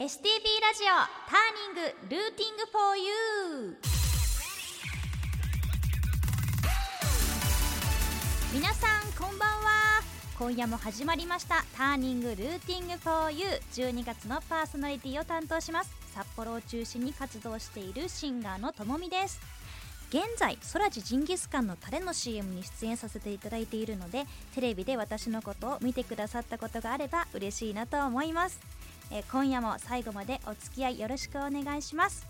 STB ラジオターニングルーティングフォーユー。皆さんこんばんは。今夜も始まりましたターニングルーティングフォーユー。12月のパーソナリティを担当します。札幌を中心に活動しているシンガーのともみです。現在空知ジンギスカンのタレの CM に出演させていただいているのでテレビで私のことを見てくださったことがあれば嬉しいなと思います、えー今夜も最後までお付き合いよろしくお願いします。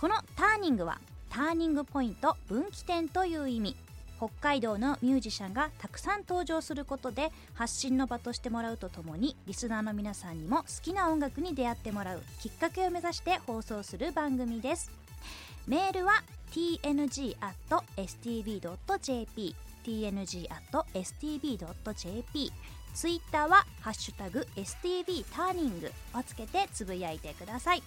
このターニングはターニングポイント分岐点という意味。北海道のミュージシャンがたくさん登場することで発信の場としてもらうとともにリスナーの皆さんにも好きな音楽に出会ってもらうきっかけを目指して放送する番組です。メールは tng.stb.jp tng.stb.jp ツイッターは「ハッシュタグ #stb ターニング」をつけてつぶやいてください。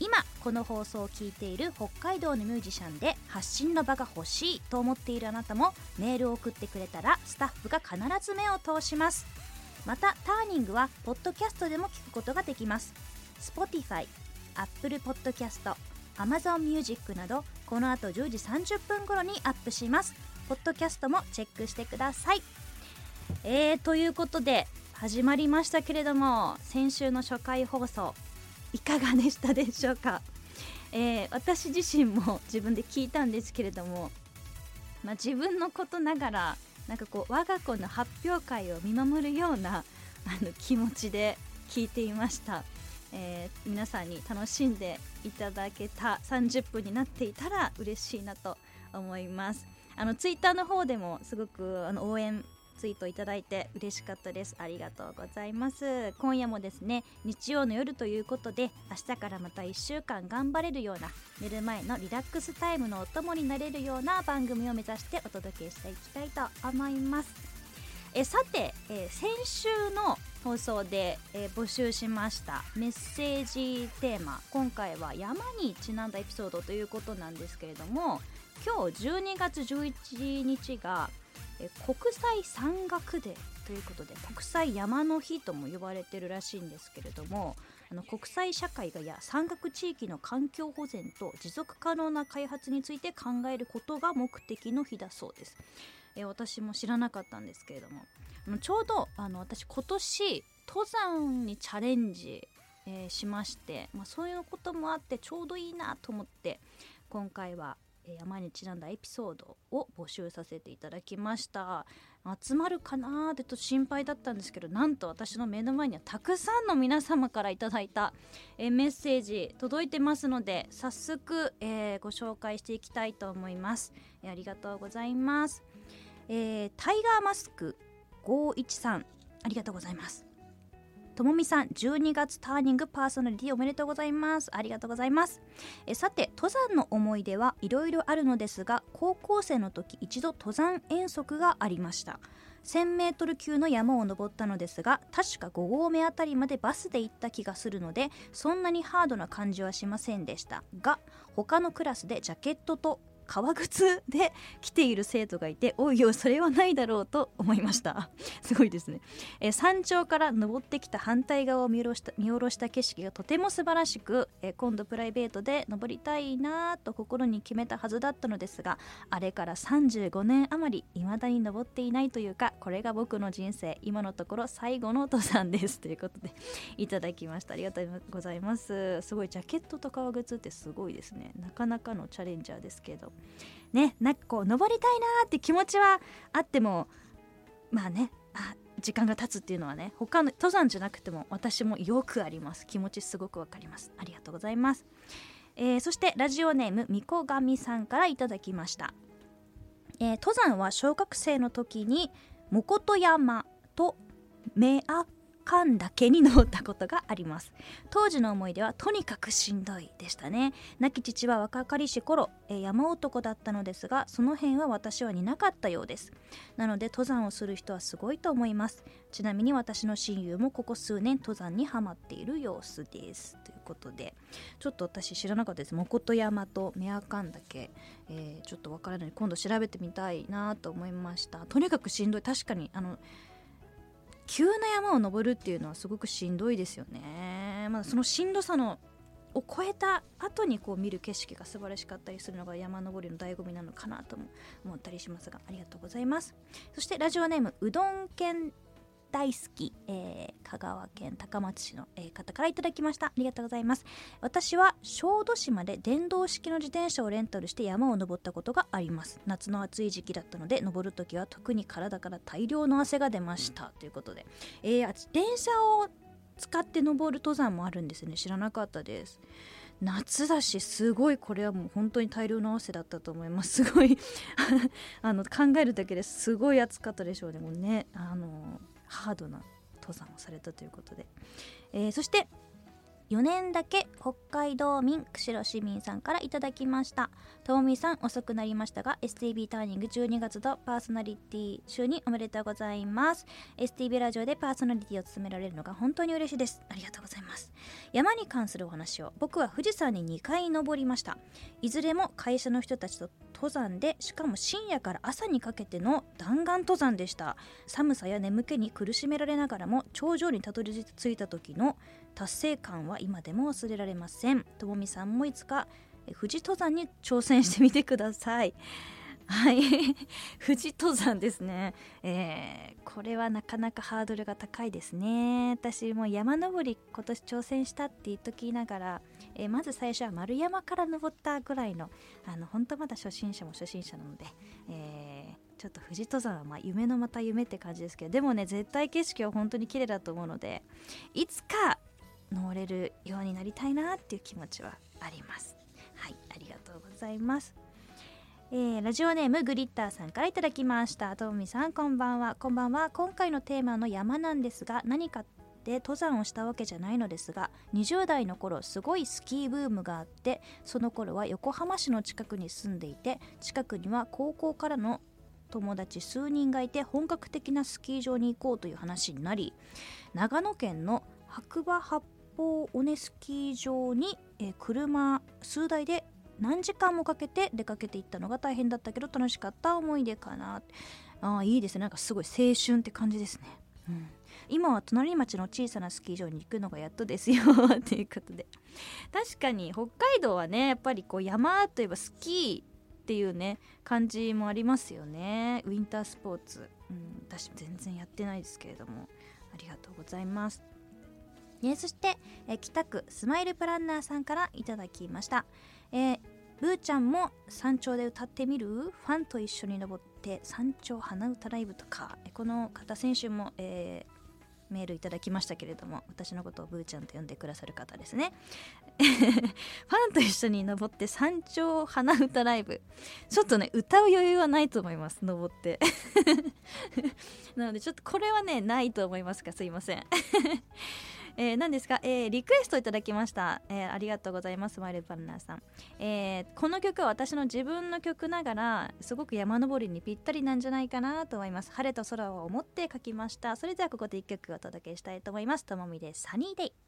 今この放送を聞いている北海道のミュージシャンで発信の場が欲しいと思っているあなたもメールを送ってくれたらスタッフが必ず目を通します。またターニングはポッドキャストでも聞くことができます。Spotify、Apple Podcast、Amazon Music などこの後10時30分頃にアップします。ポッドキャストもチェックしてください。えー、ということで始まりましたけれども先週の初回放送いかがでしたでしょうか、えー私自身も自分で聞いたんですけれども、まあ、自分のことながらなんかこう我が子の発表会を見守るような あの気持ちで聞いていました、えー皆さんに楽しんでいただけた30分になっていたら嬉しいなと思います。あのツイッターの方でもすごくあの応援ツイートいただいて嬉しかったです。ありがとうございます。今夜もですね日曜の夜ということで明日からまた1週間頑張れるような寝る前のリラックスタイムのお供になれるような番組を目指してお届けしていきたいと思います。えさて、えー先週の放送で、えー募集しましたメッセージテーマ。今回は山にちなんだエピソードということなんですけれども今日12月11日がえ国際山岳デーということで国際山の日とも呼ばれてるらしいんですけれどもあの国際社会がや山岳地域の環境保全と持続可能な開発について考えることが目的の日だそうです。え私も知らなかったんですけれどもあのちょうどあの私今年登山にチャレンジ、えーしまして、まあ、そういうこともあってちょうどいいなと思って今回は山にちなんだエピソードを募集させていただきました。集まるかなーってと心配だったんですけどなんと私の目の前にはたくさんの皆様からいただいた、えメッセージ届いてますので早速、えーご紹介していきたいと思います、えありがとうございます、えータイガーマスク513ありがとうございます。ともみさん12月ターニングパーソナリティおめでとうございます。ありがとうございます。えさて登山の思い出はいろいろあるのですが高校生の時一度登山遠足がありました。1000m 級の山を登ったのですが確か5合目あたりまでバスで行った気がするのでそんなにハードな感じはしませんでしたが他のクラスでジャケットと革靴で来ている生徒がいておいおそれはないだろうと思いました。すごいですね。えー山頂から登ってきた反対側を見下ろした見下ろした景色がとても素晴らしく、えー今度プライベートで登りたいなと心に決めたはずだったのですがあれから35年余り未だに登っていないというかこれが僕の人生今のところ最後の登山です。ということでいただきました。ありがとうございます。すごいジャケットと革靴ってすごいですね。なかなかのチャレンジャーですけど。ねなんかこう登りたいなーって気持ちはあってもまあねあ時間が経つっていうのはね他の登山じゃなくても私もよくあります。気持ちすごくわかります。ありがとうございます、えーそしてラジオネームみこがみさんからいただきました、えー登山は小学生の時にもこと山とメアカン岳に登ったことがあります。当時の思い出はとにかくしんどいでしたね。亡き父は若かりし頃、山男だったのですがその辺は私は似なかったようです。なので登山をする人はすごいと思います。ちなみに私の親友もここ数年登山にはまっている様子です。ということでちょっと私知らなかったです。もこと山とメアカン岳、えーちょっとわからない。今度調べてみたいなと思いました。とにかくしんどい。確かにあの急な山を登るっていうのはすごくしんどいですよね、まあ、そのしんどさのを超えた後にこう見る景色が素晴らしかったりするのが山登りの醍醐味なのかなとも思ったりしますがありがとうございます。そしてラジオネームうどん県大好き、えー、香川県高松市の、え、方からいただきました。ありがとうございます。私は小豆島で電動式の自転車をレンタルして山を登ったことがあります。夏の暑い時期だったので登るときは特に体から大量の汗が出ました。ということで、えー、自転車を使って登る登山もあるんですね。知らなかったです。夏だしすごいこれはもう本当に大量の汗だったと思います。すごい あの考えるだけですごい暑かったでしょうね。もうねあのハードな登山をされたということで、えー、そして4年だけ北海道民釧路市民さんからいただきました。ともみさん遅くなりましたが STB ターニング12月のパーソナリティ週におめでとうございます。STB ラジオでパーソナリティを務められるのが本当に嬉しいです。ありがとうございます。山に関するお話を僕は富士山に2回登りました。いずれも会社の人たちと登山でしかも深夜から朝にかけての弾丸登山でした。寒さや眠気に苦しめられながらも頂上にたどり着いた時の達成感は今でも忘れられません。ともみさんもいつか富士登山に挑戦してみてください。はい。富士登山ですね、えー、これはなかなかハードルが高いですね。私も山登り今年挑戦したって言っときながら、えー、まず最初は丸山から登ったぐらいのあの本当まだ初心者も初心者なので、えー、ちょっと富士登山はま夢のまた夢って感じですけどでもね絶対景色は本当に綺麗だと思うのでいつか登れるようになりたいなっていう気持ちはあります。はいありがとうございます。えー、ラジオネームグリッターさんからいただきました。ともみさんこんばんは。こんばんは。今回のテーマの山なんですが何かで登山をしたわけじゃないのですが20代の頃すごいスキーブームがあってその頃は横浜市の近くに住んでいて近くには高校からの友達数人がいて本格的なスキー場に行こうという話になり長野県の白馬八方尾根スキー場に、えー、車数台で何時間もかけて出かけていったのが大変だったけど楽しかった思い出かな。あいいですね。なんかすごい青春って感じですね、うん、今は隣町の小さなスキー場に行くのがやっとですよ。ということで。確かに北海道はねやっぱりこう山といえばスキーっていうね感じもありますよね。ウィンタースポーツ、うん、私全然やってないですけれども。ありがとうございます。ね、そして、え北区スマイルプランナーさんからいただきました、えー、ブーちゃんも山頂で歌ってみる？ファンと一緒に登って山頂花歌ライブとか。この方先週も、えー、メールいただきましたけれども私のことをブーちゃんと呼んでくださる方ですね。ファンと一緒に登って山頂花歌ライブ。ちょっとね歌う余裕はないと思います登って。なのでちょっとこれはねないと思いますがすいません。えー、何ですか、えー、リクエストいただきました、えー、ありがとうございますマイルバンナーさん、えー、この曲は私の自分の曲ながらすごく山登りにぴったりなんじゃないかなと思います。晴れと空を思って書きました。それではここで1曲お届けしたいと思います。ともみでサニーデイ。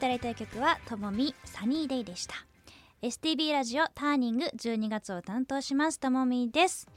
ただいた曲はともみサニーデイでした。STB ラジオターニング12月を担当しますともみです。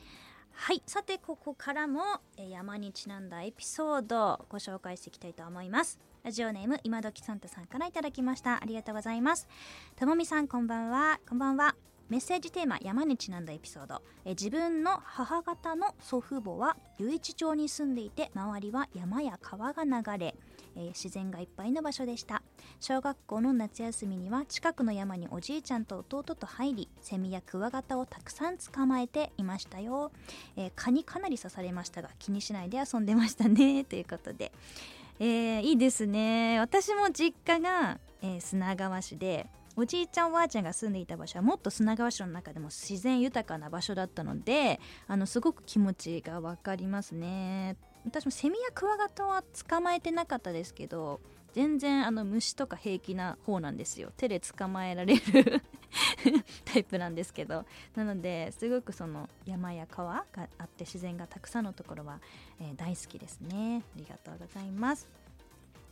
はいさてここからも山にちなんだエピソードをご紹介していきたいと思います。ラジオネーム今時サンタさんからいただきました。ありがとうございます。ともみさんこんばんは。こんばんは。メッセージテーマ山にちなんだエピソード。え自分の母方の祖父母は余市町に住んでいて周りは山や川が流れえー自然がいっぱいの場所でした。小学校の夏休みには近くの山におじいちゃんと弟と入りセミやクワガタをたくさん捕まえていましたよ、えー蚊にかなり刺されましたが気にしないで遊んでましたね。ということで、えーいいですね。私も実家が、えー砂川市でおじいちゃんおばあちゃんが住んでいた場所はもっと砂川市の中でも自然豊かな場所だったのであのすごく気持ちが分かりますね。私もセミやクワガタは捕まえてなかったですけど全然あの虫とか平気な方なんですよ。手で捕まえられる タイプなんですけど。なのですごくその山や川があって自然がたくさんのところは、えー大好きですね。ありがとうございます。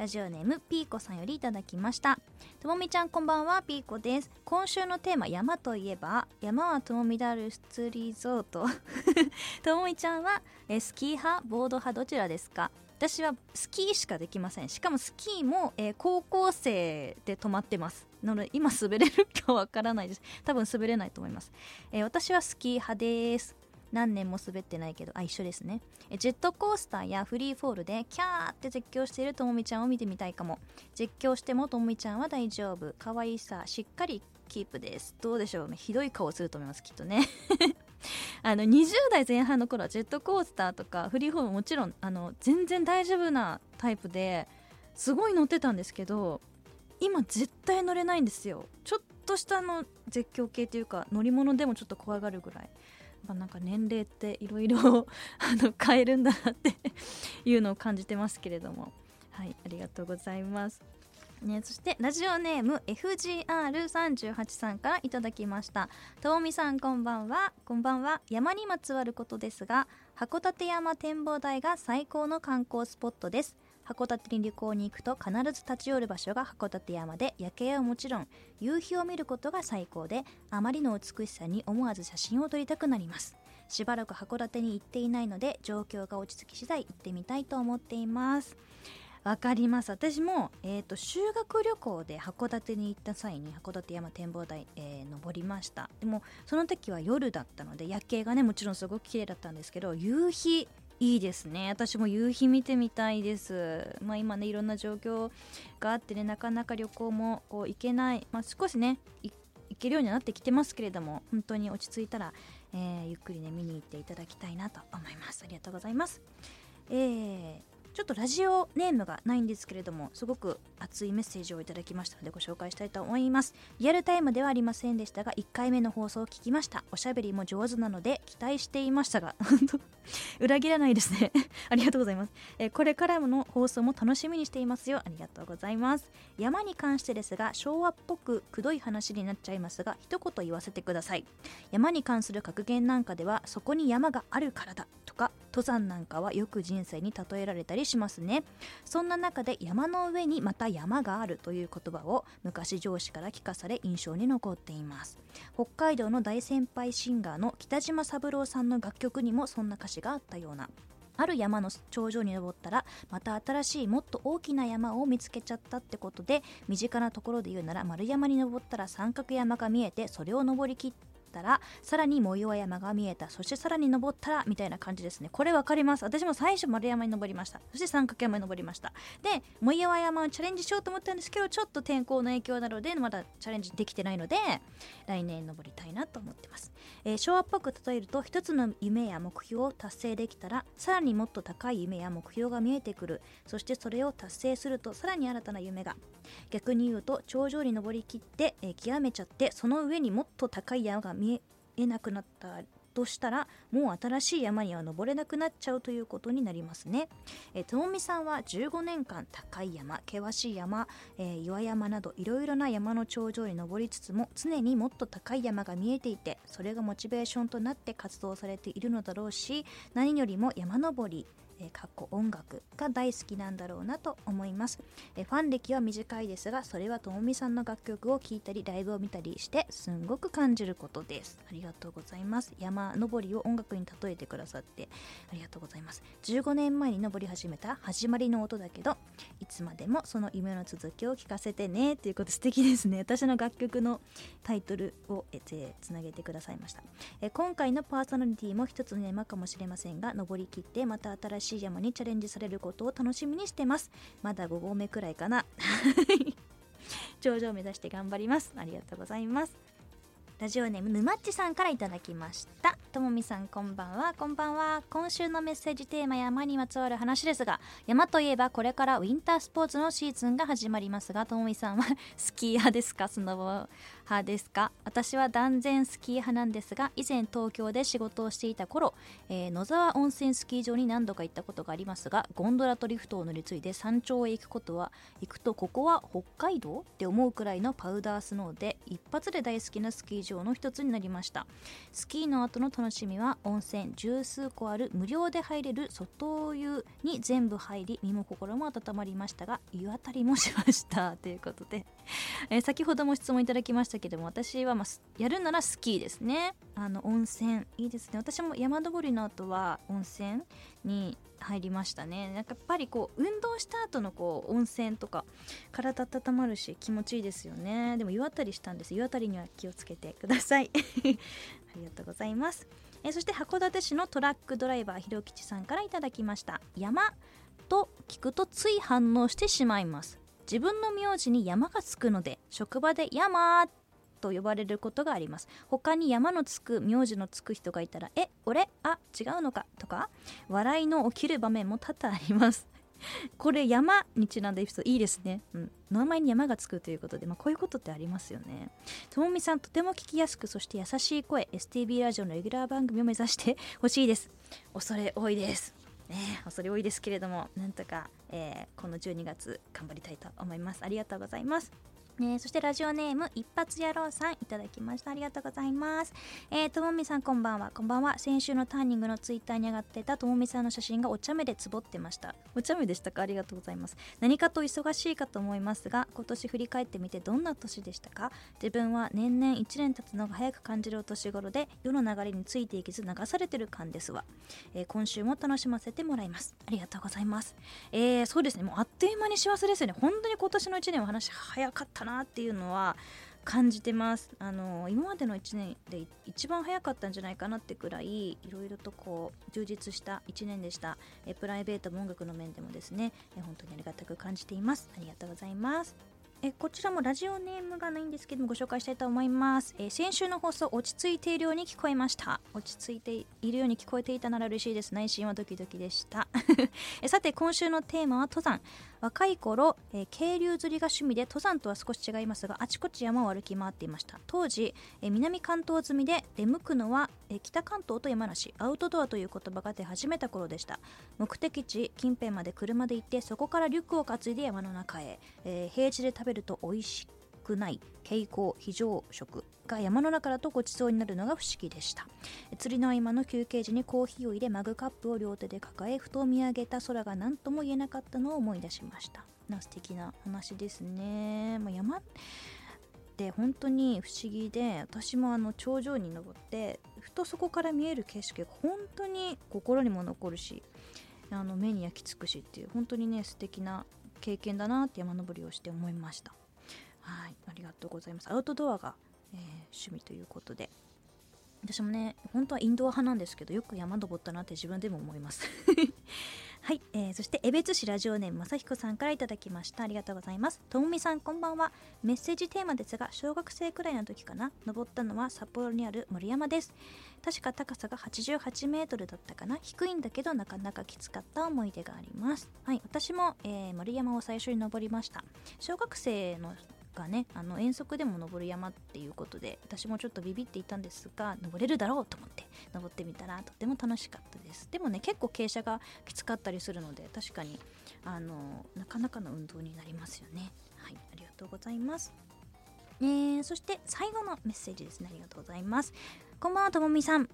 ラジオネームピーコさんよりいただきました。ともみちゃんこんばんはピーコです。今週のテーマ山といえば山はともみダルスリゾート。ともみちゃんはえスキー派？ボード派？どちらですか？私はスキーしかできません。しかもスキーも、えー高校生で止まってます。なので今滑れるかわからないです。多分滑れないと思います、えー私はスキー派です。何年も滑ってないけどあ一緒ですね。ジェットコースターやフリーフォールでキャーって絶叫しているともみちゃんを見てみたいかも。絶叫してもともみちゃんは大丈夫。可愛さしっかりキープです。どうでしょう？ひどい顔すると思いますきっとね。あの20代前半の頃はジェットコースターとかフリーフォールもちろんあの全然大丈夫なタイプですごい乗ってたんですけど今絶対乗れないんですよ。ちょっとしたの絶叫系というか乗り物でもちょっと怖がるぐらい。まあなんか年齢っていろいろ 変えるんだなっていうのを感じてますけれども。はいありがとうございます。ね、そしてラジオネーム FGR38 さんからいただきました。ともみさんこんばんは。こんばんは。山にまつわることですが函館山展望台が最高の観光スポットです。函館に旅行に行くと必ず立ち寄る場所が函館山で夜景はもちろん夕日を見ることが最高であまりの美しさに思わず写真を撮りたくなります。しばらく函館に行っていないので状況が落ち着き次第行ってみたいと思っています。わかります。私も、えー、と修学旅行で函館に行った際に函館山展望台、えー登りました。でもその時は夜だったので夜景がねもちろんすごく綺麗だったんですけど夕日いいですね。私も夕日見てみたいです。まあ今ねいろんな状況があってねなかなか旅行もこう行けない、まあ、少しね行けるようになってきてますけれども本当に落ち着いたら、えーゆっくりね見に行っていただきたいなと思います。ありがとうございます。えーちょっとラジオネームがないんですけれどもすごく熱いメッセージをいただきましたのでご紹介したいと思います。リアルタイムではありませんでしたが1回目の放送を聞きました。おしゃべりも上手なので期待していましたが 裏切らないですね。ありがとうございます、えこれからの放送も楽しみにしていますよ。ありがとうございます。山に関してですが昭和っぽくくどい話になっちゃいますが一言言わせてください。山に関する格言なんかではそこに山があるからだとか登山なんかはよく人生に例えられたりしますね。そんな中で山の上にまた山があるという言葉を昔上司から聞かされ印象に残っています。北海道の大先輩シンガーの北島三郎さんの楽曲にもそんな歌詞があったような。ある山の頂上に登ったらまた新しいもっと大きな山を見つけちゃったってことで身近なところで言うなら丸山に登ったら三角山が見えてそれを登りきってたらさらに模様山が見えた。そしてさらに登ったらみたいな感じですね。これ分かります。私も最初丸山に登りました。そして三角山に登りました。で模様山をチャレンジしようと思ったんですけどちょっと天候の影響なのでまだチャレンジできてないので来年登りたいなと思ってます、えー昭和っぽく例えると一つの夢や目標を達成できたらさらにもっと高い夢や目標が見えてくる。そしてそれを達成するとさらに新たな夢が。逆に言うと頂上に登りきって、えー極めちゃってその上にもっと高い山が見えなくなったとしたらもう新しい山には登れなくなっちゃうということになりますね。えーともみさんは15年間高い山険しい山、えー岩山などいろいろな山の頂上に登りつつも常にもっと高い山が見えていてそれがモチベーションとなって活動されているのだろうし何よりも山登り、えー、かっこ音楽が大好きなんだろうなと思います、えー、ファン歴は短いですがそれはともみさんの楽曲を聴いたりライブを見たりしてすんごく感じることです。ありがとうございます。山登りを音楽に例えてくださってありがとうございます。15年前に登り始めた始まりの音だけどいつまでもその夢の続きを聞かせてねということ素敵ですね。私の楽曲のタイトルをえつなげてくださいました。え今回のパーソナリティも一つの山かもしれませんが登りきってまた新しい山にチャレンジされることを楽しみにしてます。まだ5合目くらいかな。頂上を目指して頑張ります。ありがとうございます。ラジオネームぬまっちさんからいただきました。ともみさんこんばんは。こんばんは。今週のメッセージテーマ山にまつわる話ですが山といえばこれからウィンタースポーツのシーズンが始まりますがともみさんはスキー派ですか？スノボ派ですか？私は断然スキー派なんですが以前東京で仕事をしていた頃、えー、野沢温泉スキー場に何度か行ったことがありますがゴンドラとリフトを乗り継いで山頂へ行くことは行くとここは北海道って思うくらいのパウダースノーで一発で大好きなスキー場の一つになりました。スキーの後の楽しみは温泉十数個ある無料で入れる外湯に全部入り身も心も温まりましたが湯あたりもしました。ということで、えー、先ほども質問いただきましたけども私は、まあ、やるならスキーですね。あの温泉。いいですね。私も山登りの後は温泉に入りましたね。なんかやっぱりこう運動した後のこう温泉とか体温まるし気持ちいいですよね。でも湯あたりしたんです。湯あたりには気をつけてください。ありがとうございます。えそして函館市のトラックドライバーひろきちさんからいただきました。山と聞くとつい反応してしまいます。自分の名字に山がつくので職場で山と呼ばれることがあります。他に山のつく名字のつく人がいたらえ俺？あ違うのか？とか笑いの起きる場面も多々あります。これ山にちなんだエピソード。いいですね、うん、名前に山がつくということで、まあ、こういうことってありますよね。ともみさんとても聞きやすくそして優しい声 STB ラジオのレギュラー番組を目指してほしいです。恐れ多いです。ね、恐れ多いですけれどもなんとか、えー、この12月頑張りたいと思います。ありがとうございます。ね、そしてラジオネーム一発野郎さんいただきました。ありがとうございます。えー、ともみさんこんばんは。こんばんは。先週のターニングのツイッターに上がってたともみさんの写真がお茶目でつぼってました。お茶目でしたか？ありがとうございます。何かと忙しいかと思いますが今年振り返ってみてどんな年でしたか？自分は年々1年経つのが早く感じるお年頃で世の流れについていけず流されてる感ですわ、えー、今週も楽しませてもらいます。ありがとうございます。えー、そうですね。もうあっという間に幸せですよね。本当に今年の1年は話早かったかなっていうのは感じてます。あの今までの1年で一番早かったんじゃないかなってくらいいろいろとこう充実した1年でした。えプライベートも音楽の面でもですねえ本当にありがたく感じています。ありがとうございます。えこちらもラジオネームがないんですけどもご紹介したいと思います、え先週の放送落ち着いているように聞こえました。落ち着いているように聞こえていたなら嬉しいです。内心はドキドキでした。えさて今週のテーマは登山。若い頃、えー、渓流釣りが趣味で登山とは少し違いますがあちこち山を歩き回っていました。当時、えー、南関東済みで出向くのは、えー、北関東と山梨。アウトドアという言葉が出始めた頃でした。目的地近辺まで車で行ってそこからリュックを担いで山の中へ、え平地で食べると美味しくない蛍光非常食が山の中だとごちそうになるのが不思議でした。釣りの合間の休憩時にコーヒーを入れマグカップを両手で抱えふと見上げた空が何とも言えなかったのを思い出しました。な素敵な話ですね、まあ、山って本当に不思議で私もあの頂上に登ってふとそこから見える景色が本当に心にも残るしあの目に焼き付くしっていう本当にね素敵な経験だなって山登りをして思いました。はい。ありがとうございます。アウトドアが、えー、趣味ということで。私もね本当はインドア派なんですけどよく山登ったなって自分でも思います。はい、えー、そして江別市ラジオネームまさひこさんからいただきました。ありがとうございます。ともみさんこんばんは。メッセージテーマですが小学生くらいの時かな。登ったのは札幌にある森山です。確か高さが88メートルだったかな。低いんだけどなかなかきつかった思い出があります。はい私も、えー、森山を最初に登りました。小学生のがねあの遠足でも登る山っていうことで私もちょっとビビっていたんですが登れるだろうと思って登ってみたらとても楽しかったです。でもね結構傾斜がきつかったりするので確かにあのなかなかの運動になりますよね。はいありがとうございます。えー、そして最後のメッセージですね。ありがとうございます。こんばんはともみさん。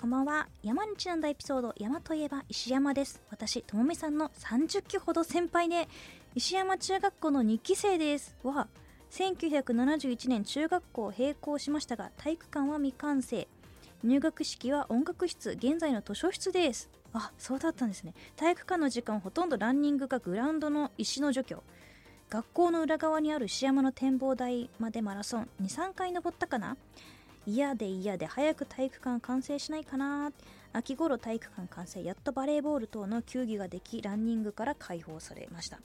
こんばんは。山にちなんだエピソード山といえば石山です。私ともみさんの30期ほど先輩で石山中学校の2期生です。わ1971年中学校を閉校しましたが体育館は未完成。入学式は音楽室現在の図書室です。あそうだったんですね。体育館の時間ほとんどランニングかグラウンドの石の除去。学校の裏側にある石山の展望台までマラソン。23回登ったかな？嫌で嫌で早く体育館完成しないかな。秋頃体育館完成やっとバレーボール等の球技ができランニングから解放されました。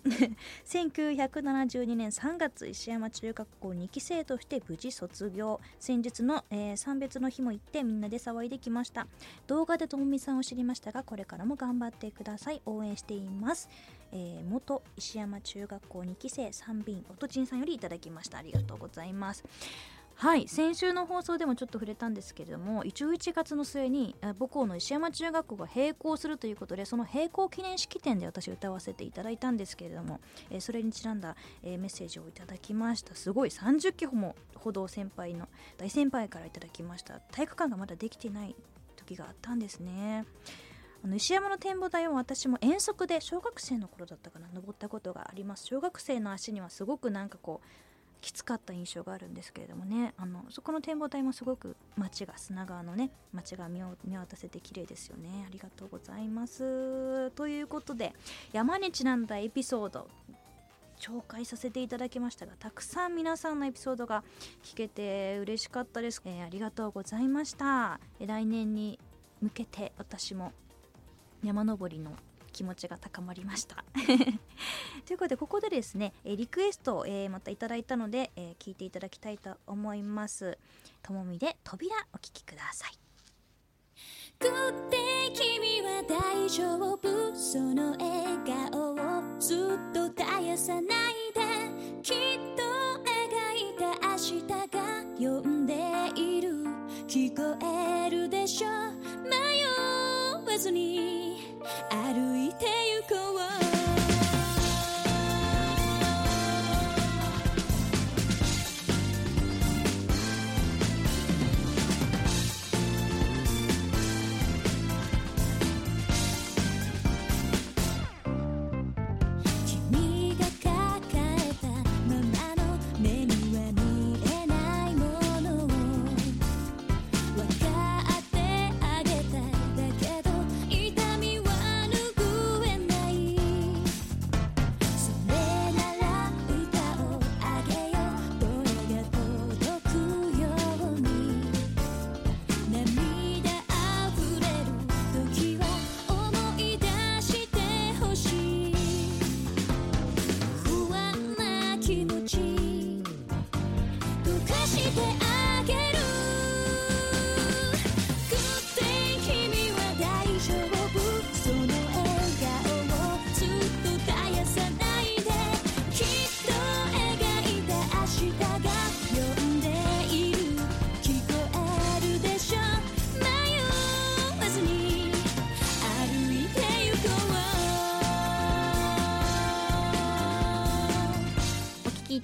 1972年3月石山中学校2期生として無事卒業。先日の、えー、参別の日も行ってみんなで騒いできました。動画でともみさんを知りましたがこれからも頑張ってください。応援しています、えー、元石山中学校2期生三便おとちんさんよりいただきました。ありがとうございます。はい先週の放送でもちょっと触れたんですけれども11月の末に母校の石山中学校が閉校するということでその閉校記念式典で私歌わせていただいたんですけれども、それにちなんだ、メッセージをいただきました。すごい30期もほど先輩の大先輩からいただきました。体育館がまだできてない時があったんですね。あの石山の展望台は私も遠足で小学生の頃だったかな登ったことがあります。小学生の足にはすごくなんかこうきつかった印象があるんですけれどもね。あのそこの展望台もすごく街が砂川のね街が見渡せて綺麗ですよね。ありがとうございます。ということで山にちなんだエピソード紹介させていただきましたがたくさん皆さんのエピソードが聞けて嬉しかったです、えー、ありがとうございました、来年に向けて私も山登りの気持ちが高まりました。ということでここでですねリクエストを、えー、またいただいたので、えー、聞いていただきたいと思います。ともみで扉お聞きください食って君は大丈夫その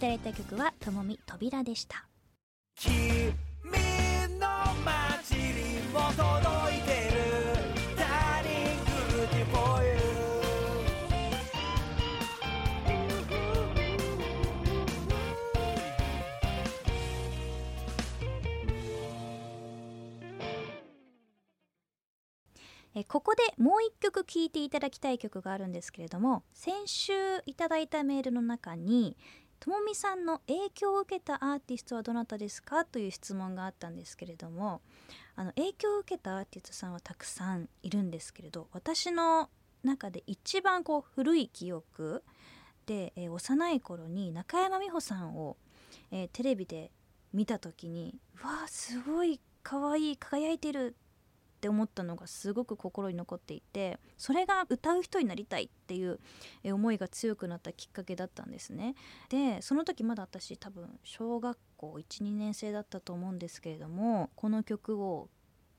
ただいた曲はともみ扉でした。君の街にも届いてる。ターニングティフォーユえここでもう一曲聴いていただきたい曲があるんですけれども先週いただいたメールの中にともみさんの影響を受けたアーティストはどなたですか？という質問があったんですけれどもあの影響を受けたアーティストさんはたくさんいるんですけれど私の中で一番こう古い記憶で、えー、幼い頃に中山美穂さんを、えー、テレビで見た時にわーすごい可愛い輝いてるって思ったのがすごく心に残っていてそれが歌う人になりたいっていう思いが強くなったきっかけだったんですね。でその時まだ私多分小学校12年生だったと思うんですけれどもこの曲を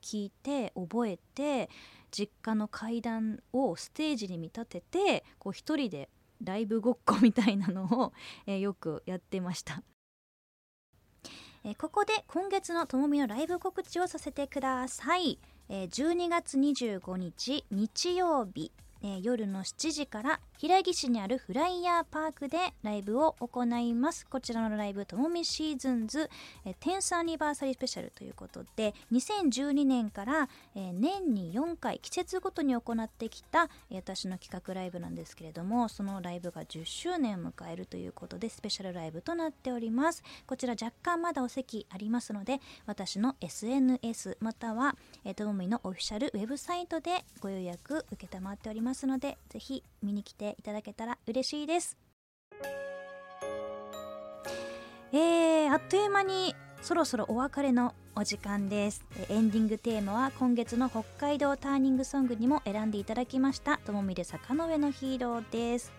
聴いて覚えて実家の階段をステージに見立ててこう一人でライブごっこみたいなのを、えー、よくやってました。えここで今月のともみのライブ告知をさせてください。え12月25日日曜日、えー夜の7時から平木市にあるフライヤーパークでライブを行います。こちらのライブともみシーズンズ、えー、10スアニバーサリースペシャルということで2012年から、えー年に4回季節ごとに行ってきた、えー私の企画ライブなんですけれどもそのライブが10周年を迎えるということでスペシャルライブとなっております。こちら若干まだお席ありますので私の SNS またはえーともみのオフィシャルウェブサイトでご予約受けたまっております。ますのでぜひ見に来ていただけたら嬉しいです。えー、あっという間にそろそろお別れのお時間です。エンディングテーマは今月の北海道ターニングソングにも選んでいただきました。ともみで坂の上のヒーローです。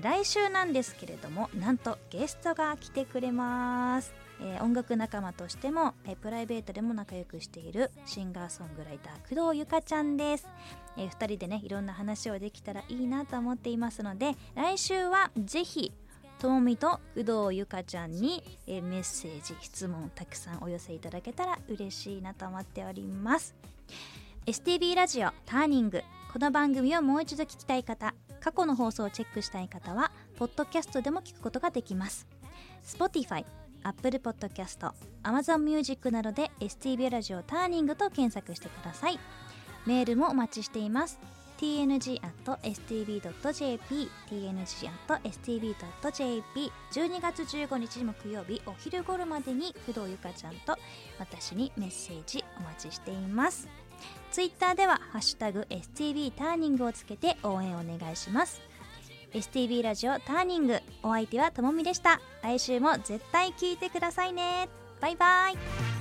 来週なんですけれどもなんとゲストが来てくれます、えー音楽仲間としても、えープライベートでも仲良くしているシンガーソングライター工藤ゆかちゃんです、え2人でねいろんな話をできたらいいなと思っていますので来週はぜひともみと工藤ゆかちゃんに、えーメッセージ質問たくさんお寄せいただけたら嬉しいなと思っております。STB ラジオターニング。この番組をもう一度聞きたい方過去の放送をチェックしたい方はポッドキャストでも聞くことができます。Spotify Apple Podcast Amazon Music などで STB ラジオターニングと検索してください。メールもお待ちしています。Tng.stb.jp tng.stb.jp 12月15日木曜日お昼頃までに工藤ゆかちゃんと私にメッセージお待ちしています。ツイッターでは「ハッシュタグ #STB ターニング」をつけて応援お願いします。STB ラジオターニング。お相手はともみでした。来週も絶対聞いてくださいね。バイバイ。